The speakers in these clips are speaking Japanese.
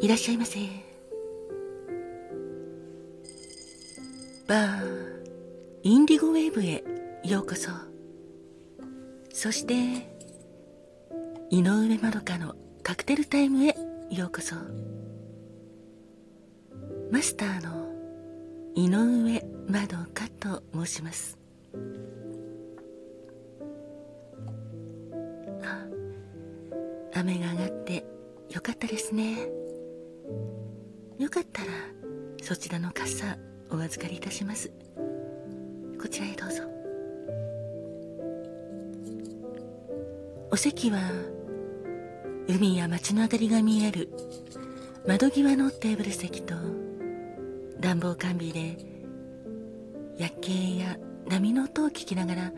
いらっしゃいませ。バーインディゴウェーブへようこそ。そして井上まどかのカクテルタイムへようこそ。マスターの井上まどかと申します。雨が上がってよかったですね。よかったらそちらの傘お預かりいたします。こちらへどうぞ。お席は海や街の明かりが見える窓際のテーブル席と暖房完備で夜景や波の音を聞きながら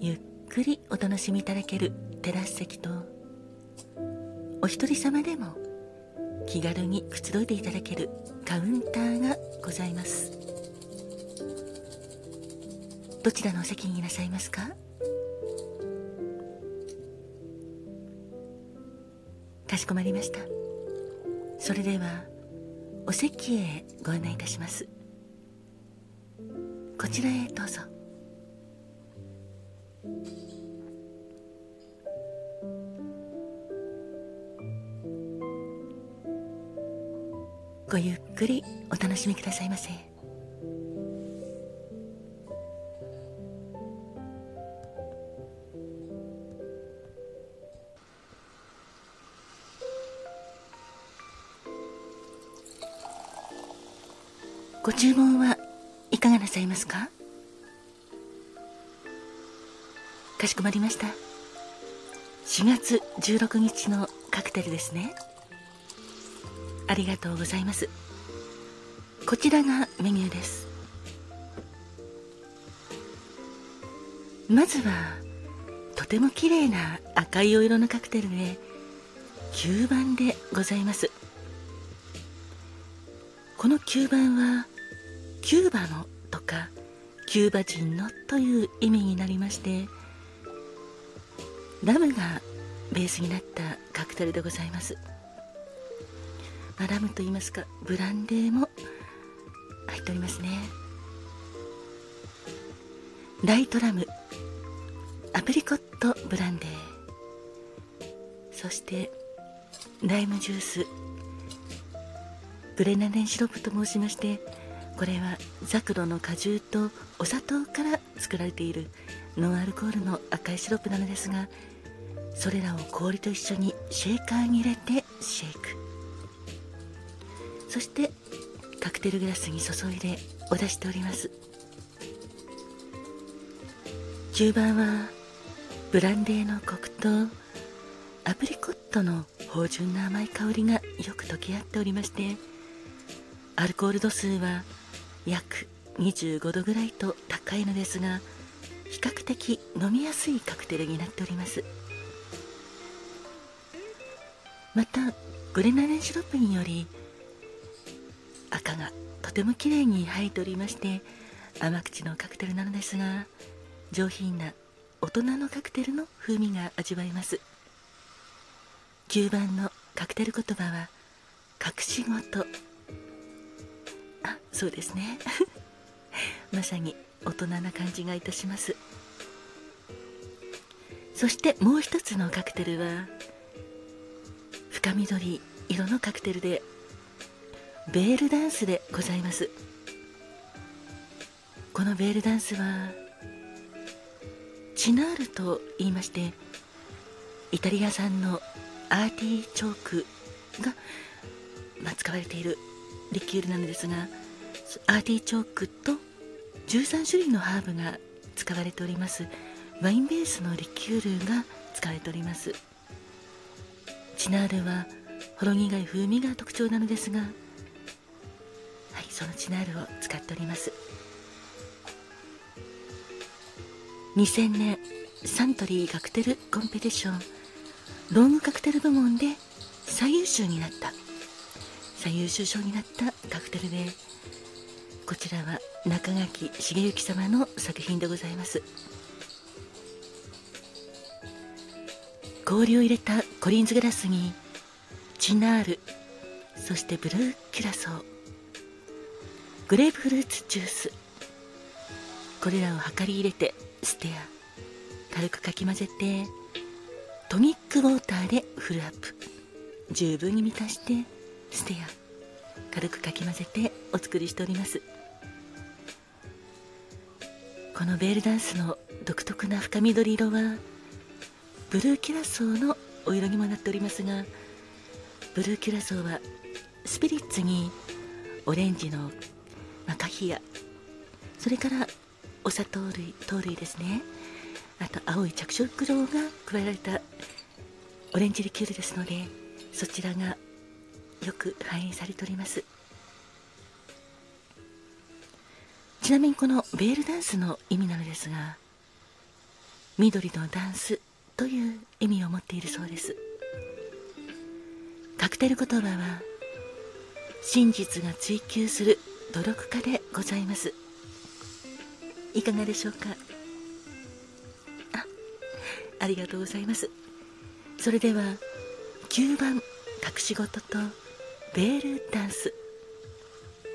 ゆっくりお楽しみいただけるテラス席とお一人様でも気軽にくつろいでいただけるカウンターがございます。どちらのお席にいらっしゃいますか？かしこまりました。それではお席へご案内いたします。こちらへどうぞ。ごゆっくりお楽しみくださいませ。ご注文はいかがなさいますか？かしこまりました。4月16日のカクテルですね。ありがとうございます。こちらがメニューです。まずはとても綺麗な赤いお色のカクテルで吸盤でございます。この吸盤はキューバのとかキューバ人のという意味になりましてラムがベースになったカクテルでございます。まあ、ラムと言いますかブランデーも入っておりますね。ライトラムアプリコットブランデー。そしてライムジュースグレナデンシロップと申しましてこれはザクロの果汁とお砂糖から作られているノンアルコールの赤いシロップなのですがそれらを氷と一緒にシェーカーに入れてシェイク。そしてカクテルグラスに注いでお出しております。中盤はブランデーのコクとアプリコットの芳醇な甘い香りがよく溶け合っておりましてアルコール度数は約25度ぐらいと高いのですが比較的飲みやすいカクテルになっております。またグレナデンシロップにより赤がとても綺麗に入っておりまして甘口のカクテルなのですが上品な大人のカクテルの風味が味わえます。9番のカクテル言葉は隠し事。あそうですね。まさに大人な感じがいたします。そしてもう一つのカクテルは深緑色のカクテルでベールダンスでございます。このベールダンスはチナールと言いましてイタリア産のアーティーチョークが、まあ、使われているリキュールなのですがアーティーチョークと13種類のハーブが使われております。ワインベースのリキュールが使われております。チナールはほろ苦い風味が特徴なのですがそのチナールを使っております。2000年サントリーカクテルコンペティションロングカクテル部門で最優秀になった。最優秀賞になったカクテルでこちらは中垣茂之様の作品でございます。氷を入れたコリンズグラスにチナールそしてブルーキュラソーグレープフルーツジュース。これらを量り入れてステア軽くかき混ぜてトニックウォーターでフルアップ。十分に満たしてステア軽くかき混ぜてお作りしております。このベールダンスの独特な深緑色はブルーキュラソーのお色にもなっておりますがブルーキュラソーはスピリッツにオレンジのマカヒアそれからお砂糖類糖類ですね。あと青い着色料が加えられたオレンジリキュールですのでそちらがよく反映されております。ちなみにこのベールダンスの意味なのですが緑のダンスという意味を持っているそうです。カクテル言葉は真実が追求する努力家でございます。いかがでしょうか？あありがとうございます。それでは9番隠し事とベールダンス。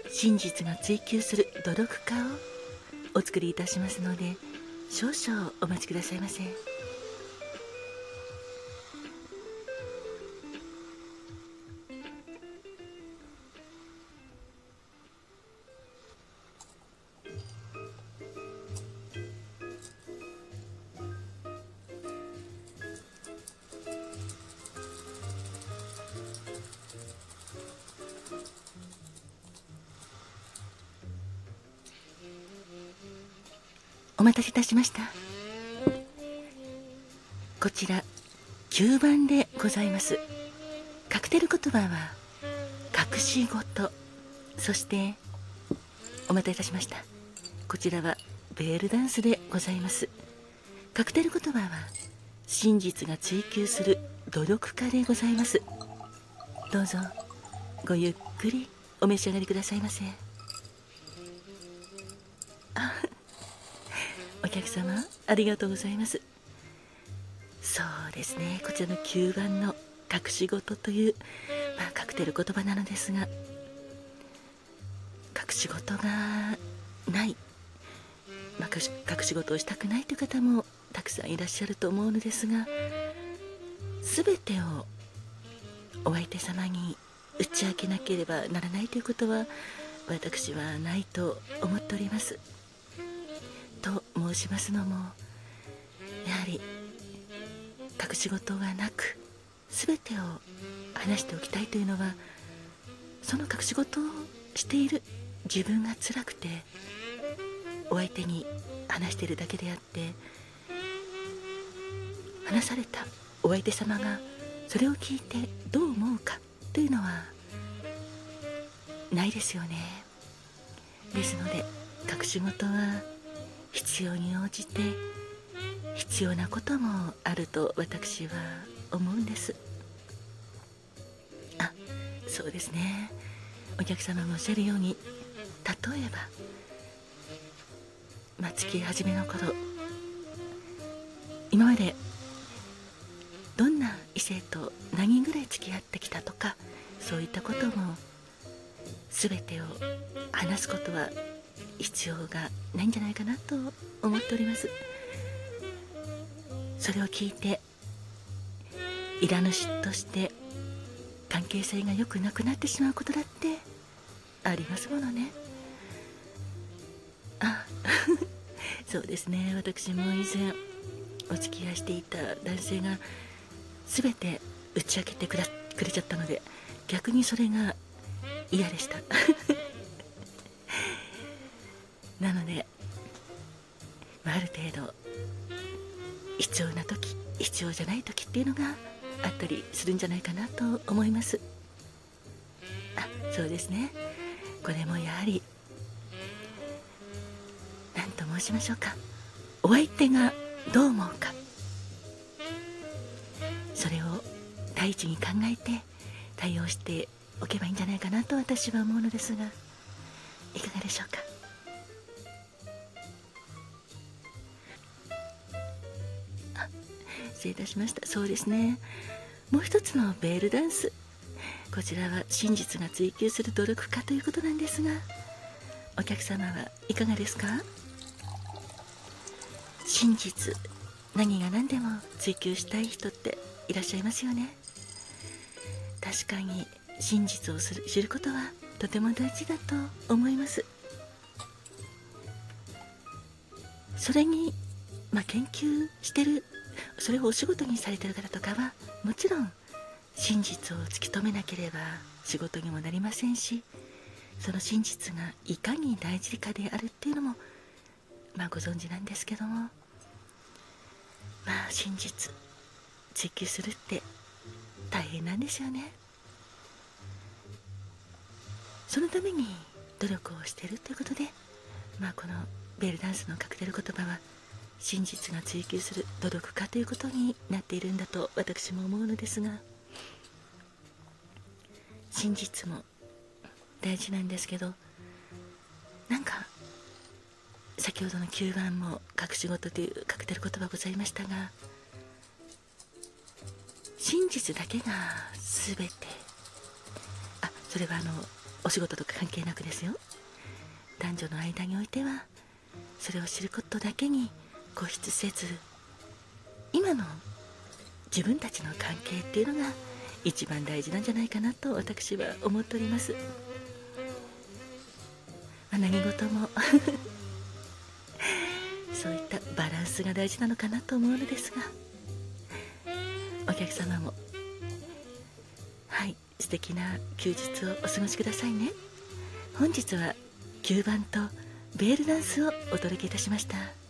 真実が追求する努力家をお作りいたしますので少々お待ちくださいませ。お待たせいたしました。こちら9番でございます。カクテル言葉は隠し事。そしてお待たせいたしました。こちらはベールダンスでございます。カクテル言葉は真実が追求する努力家でございます。どうぞごゆっくりお召し上がりくださいませ。客様ありがとうございます。そうですねこちらの9番の隠し事という、まあ、カクテル言葉なのですが隠し事がない、まあ、隠し事をしたくないという方もたくさんいらっしゃると思うのですが全てをお相手様に打ち明けなければならないということは私はないと思っております。申しますのもやはり隠し事がなく全てを話しておきたいというのはその隠し事をしている自分が辛くてお相手に話しているだけであって話されたお相手様がそれを聞いてどう思うかというのはないですよね。ですので隠し事は必要に応じて必要なこともあると私は思うんです。あそうですね。お客様もおっしゃるように例えばまあ付き始めの頃今までどんな異性と何人ぐらい付き合ってきたとかそういったことも全てを話すことは必要がないんじゃないかなと思っております。それを聞いていらぬ嫉妬して関係性が良くなくなってしまうことだってありますものね。あ そうですね。私も以前お付き合いしていた男性が全て打ち明けてくれちゃったので逆にそれが嫌でした。なので、まあ、ある程度必要な時必要じゃない時っていうのがあったりするんじゃないかなと思います。あそうですね。これもやはり何と申しましょうか。お相手がどう思うか。それを第一に考えて対応しておけばいいんじゃないかなと私は思うのですがいかがでしょうか。失礼いたしました。そうですね。もう一つのベールダンス。こちらは真実が追求する努力家ということなんですがお客様はいかがですか？真実何が何でも追求したい人っていらっしゃいますよね。確かに真実を知ることはとても大事だと思います。それに、まあ、研究してるそれをお仕事にされてる方とかはもちろん真実を突き止めなければ仕事にもなりませんしその真実がいかに大事かであるっていうのもまあご存知なんですけどもまあ真実追求するって大変なんですよね。そのために努力をしてるということでまあこのベールダンスのカクテル言葉は真実が追求する努力家ということになっているんだと私も思うのですが真実も大事なんですけどなんか先ほどの9番も隠し事というカクテル言葉ございましたが真実だけが全て。あそれはあのお仕事とか関係なくですよ。男女の間においてはそれを知ることだけに固執せず今の自分たちの関係っていうのが一番大事なんじゃないかなと私は思っております、まあ、何事も そういったバランスが大事なのかなと思うのですがお客様もはい素敵な休日をお過ごしくださいね。本日は9番とベールダンスをお届けいたしました。